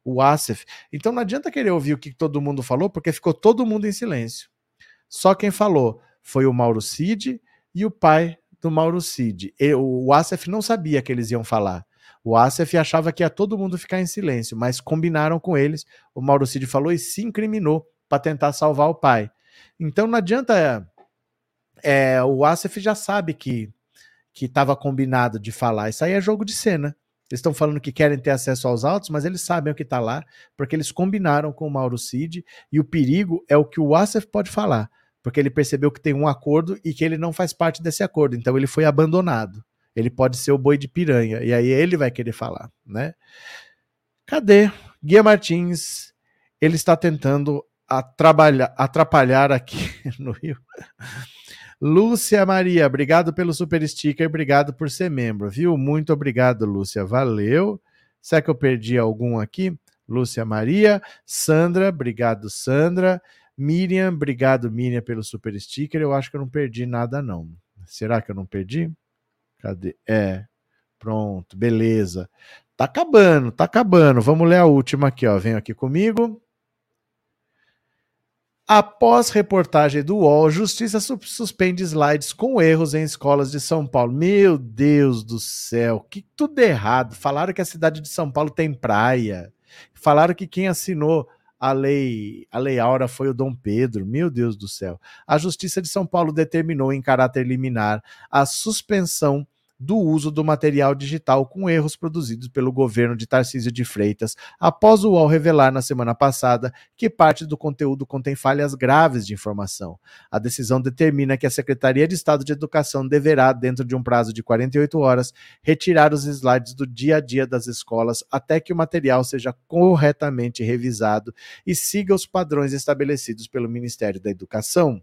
O Asef. Então não adianta querer ouvir o que todo mundo falou, porque ficou todo mundo em silêncio. Só quem falou foi o Mauro Cid e o pai do Mauro Cid. E, o Asef não sabia que eles iam falar. O Asef achava que ia todo mundo ficar em silêncio, mas combinaram com eles. O Mauro Cid falou e se incriminou para tentar salvar o pai. Então não adianta. É, o Asef já sabe que que estava combinado de falar. Isso aí é jogo de cena. Eles estão falando que querem ter acesso aos autos, mas eles sabem o que está lá, porque eles combinaram com o Mauro Cid. E o perigo é o que o Asef pode falar, porque ele percebeu que tem um acordo e que ele não faz parte desse acordo. Então ele foi abandonado ele pode ser o boi de piranha, e aí ele vai querer falar, né? Cadê? Guia Martins, ele está tentando atrapalhar aqui no Rio. Lúcia Maria, obrigado pelo super sticker, obrigado por ser membro, viu? Muito obrigado, Lúcia, valeu. Será que eu perdi algum aqui? Lúcia Maria, Sandra, obrigado, Sandra. Miriam, obrigado, Miriam, pelo super sticker. Eu acho que eu não perdi nada, não. Será que eu não perdi? Cadê? É. Pronto, beleza. Tá acabando, tá acabando. Vamos ler a última aqui, ó. Vem aqui comigo. Após reportagem do UOL, Justiça suspende slides com erros em escolas de São Paulo. Meu Deus do céu, que tudo errado. Falaram que a cidade de São Paulo tem praia. Falaram que quem assinou a lei, a lei Aura foi o Dom Pedro. Meu Deus do céu. A Justiça de São Paulo determinou em caráter liminar a suspensão do uso do material digital com erros produzidos pelo governo de Tarcísio de Freitas, após o UOL revelar na semana passada que parte do conteúdo contém falhas graves de informação. A decisão determina que a Secretaria de Estado de Educação deverá, dentro de um prazo de 48 horas, retirar os slides do dia a dia das escolas até que o material seja corretamente revisado e siga os padrões estabelecidos pelo Ministério da Educação.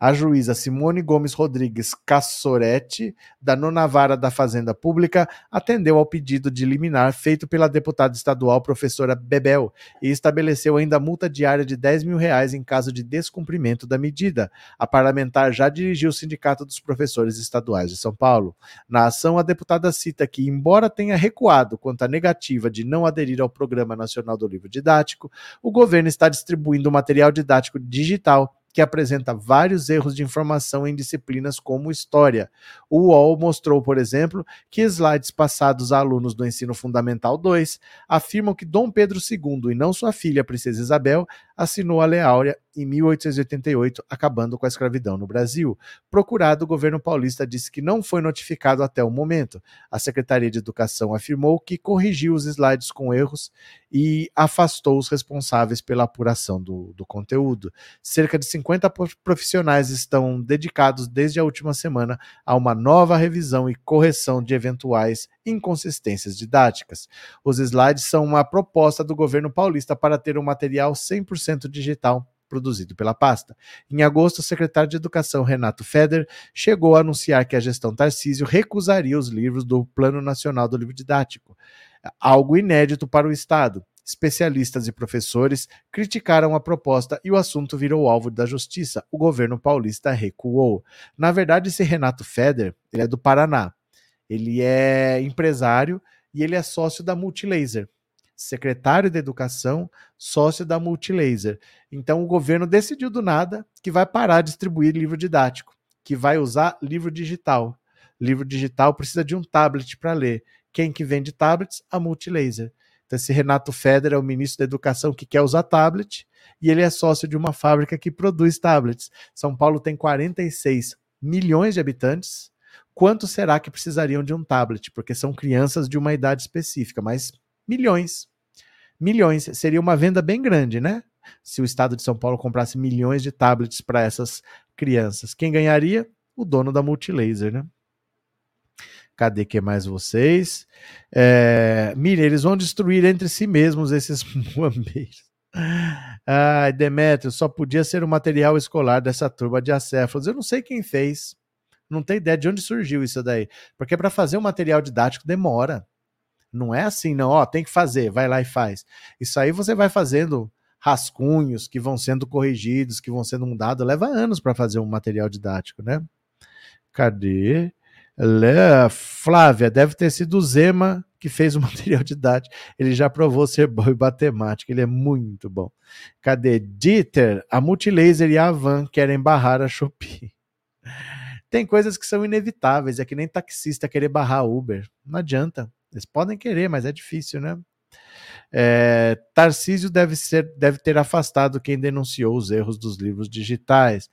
A juíza Simone Gomes Rodrigues Cassoretti, da nona vara da Fazenda Pública, atendeu ao pedido de liminar feito pela deputada estadual professora Bebel e estabeleceu ainda multa diária de 10 mil reais em caso de descumprimento da medida. A parlamentar já dirigiu o Sindicato dos Professores Estaduais de São Paulo. Na ação, a deputada cita que, embora tenha recuado quanto à negativa de não aderir ao Programa Nacional do Livro Didático, o governo está distribuindo material didático digital que apresenta vários erros de informação em disciplinas como história. O UOL mostrou, por exemplo, que slides passados a alunos do ensino fundamental 2 afirmam que Dom Pedro II e não sua filha, Princesa Isabel, assinou a Lei Áurea em 1888, acabando com a escravidão no Brasil. Procurado, o governo paulista disse que não foi notificado até o momento. A Secretaria de Educação afirmou que corrigiu os slides com erros e afastou os responsáveis pela apuração do, do conteúdo. Cerca de 50 profissionais estão dedicados desde a última semana a uma nova revisão e correção de eventuais inconsistências didáticas. Os slides são uma proposta do governo paulista para ter um material 100% digital produzido pela pasta. Em agosto, o secretário de Educação, Renato Feder, chegou a anunciar que a gestão Tarcísio recusaria os livros do Plano Nacional do Livro Didático, algo inédito para o Estado. Especialistas e professores criticaram a proposta e o assunto virou alvo da justiça. O governo paulista recuou. Na verdade, esse Renato Feder, ele é do Paraná. Ele é empresário e ele é sócio da Multilaser secretário de Educação, sócio da Multilaser. Então o governo decidiu do nada que vai parar de distribuir livro didático, que vai usar livro digital. Livro digital precisa de um tablet para ler. Quem que vende tablets? A Multilaser. Então esse Renato Feder é o ministro da Educação que quer usar tablet e ele é sócio de uma fábrica que produz tablets. São Paulo tem 46 milhões de habitantes. Quanto será que precisariam de um tablet? Porque são crianças de uma idade específica, mas milhões milhões. Seria uma venda bem grande, né? Se o estado de São Paulo comprasse milhões de tablets para essas crianças. Quem ganharia? O dono da Multilaser, né? Cadê que mais vocês? É, mire, eles vão destruir entre si mesmos esses muambeiros. Ai, Demetrio, só podia ser o material escolar dessa turma de acéfalos. Eu não sei quem fez. Não tenho ideia de onde surgiu isso daí. Porque para fazer um material didático demora. Não é assim, não. Ó, tem que fazer, vai lá e faz. Isso aí você vai fazendo rascunhos que vão sendo corrigidos, que vão sendo mudados. Leva anos para fazer um material didático, né? Cadê? Flávia, deve ter sido o Zema que fez o material didático. Ele já provou ser bom em matemática, ele é muito bom. Cadê? Dieter, a Multilaser e a Van querem barrar a Shopee. Tem coisas que são inevitáveis, é que nem taxista querer barrar Uber. Não adianta. Eles podem querer, mas é difícil, né? É, Tarcísio deve, ser, deve ter afastado quem denunciou os erros dos livros digitais.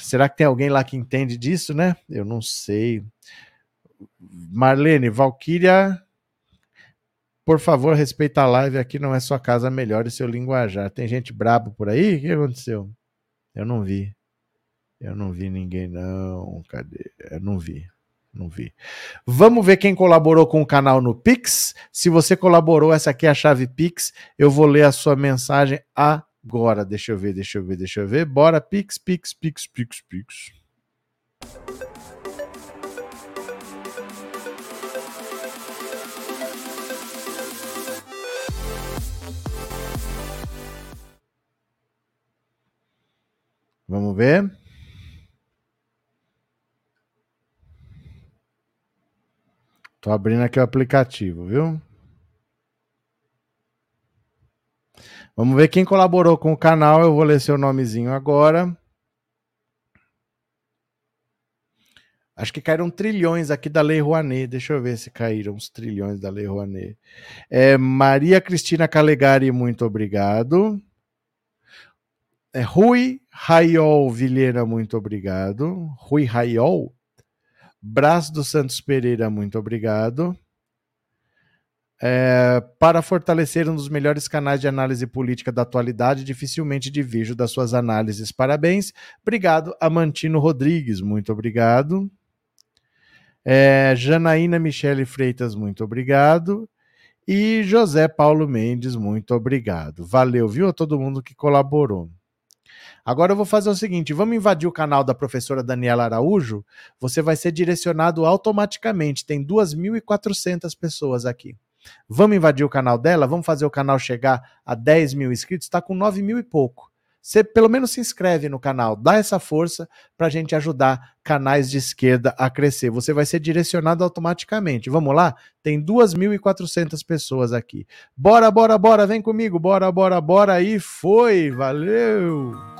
Será que tem alguém lá que entende disso, né? Eu não sei. Marlene, Valkyria, por favor, respeita a live. Aqui não é sua casa, melhore seu linguajar. Tem gente brabo por aí? O que aconteceu? Eu não vi. Eu não vi ninguém, não. Cadê? Eu não vi. Não vi. Vamos ver quem colaborou com o canal no Pix. Se você colaborou, essa aqui é a chave Pix. Eu vou ler a sua mensagem agora. Deixa eu ver, deixa eu ver, deixa eu ver. Bora, Pix, Pix, Pix, Pix, Pix. Vamos ver. Tô abrindo aqui o aplicativo, viu? Vamos ver quem colaborou com o canal. Eu vou ler seu nomezinho agora. Acho que caíram trilhões aqui da Lei Rouanet. Deixa eu ver se caíram os trilhões da Lei Rouanet. É, Maria Cristina Calegari, muito obrigado. É, Rui Raiol Vilheira, muito obrigado. Rui Raiol? Brás dos Santos Pereira, muito obrigado. É, para fortalecer um dos melhores canais de análise política da atualidade, dificilmente divido das suas análises. Parabéns. Obrigado, Amantino Rodrigues, muito obrigado. É, Janaína Michele Freitas, muito obrigado. E José Paulo Mendes, muito obrigado. Valeu, viu, a todo mundo que colaborou. Agora eu vou fazer o seguinte: vamos invadir o canal da professora Daniela Araújo. Você vai ser direcionado automaticamente. Tem 2.400 pessoas aqui. Vamos invadir o canal dela? Vamos fazer o canal chegar a 10 mil inscritos? Está com 9 mil e pouco. Você pelo menos se inscreve no canal, dá essa força para a gente ajudar canais de esquerda a crescer. Você vai ser direcionado automaticamente. Vamos lá? Tem 2.400 pessoas aqui. Bora, bora, bora, vem comigo. Bora, bora, bora. E foi. Valeu!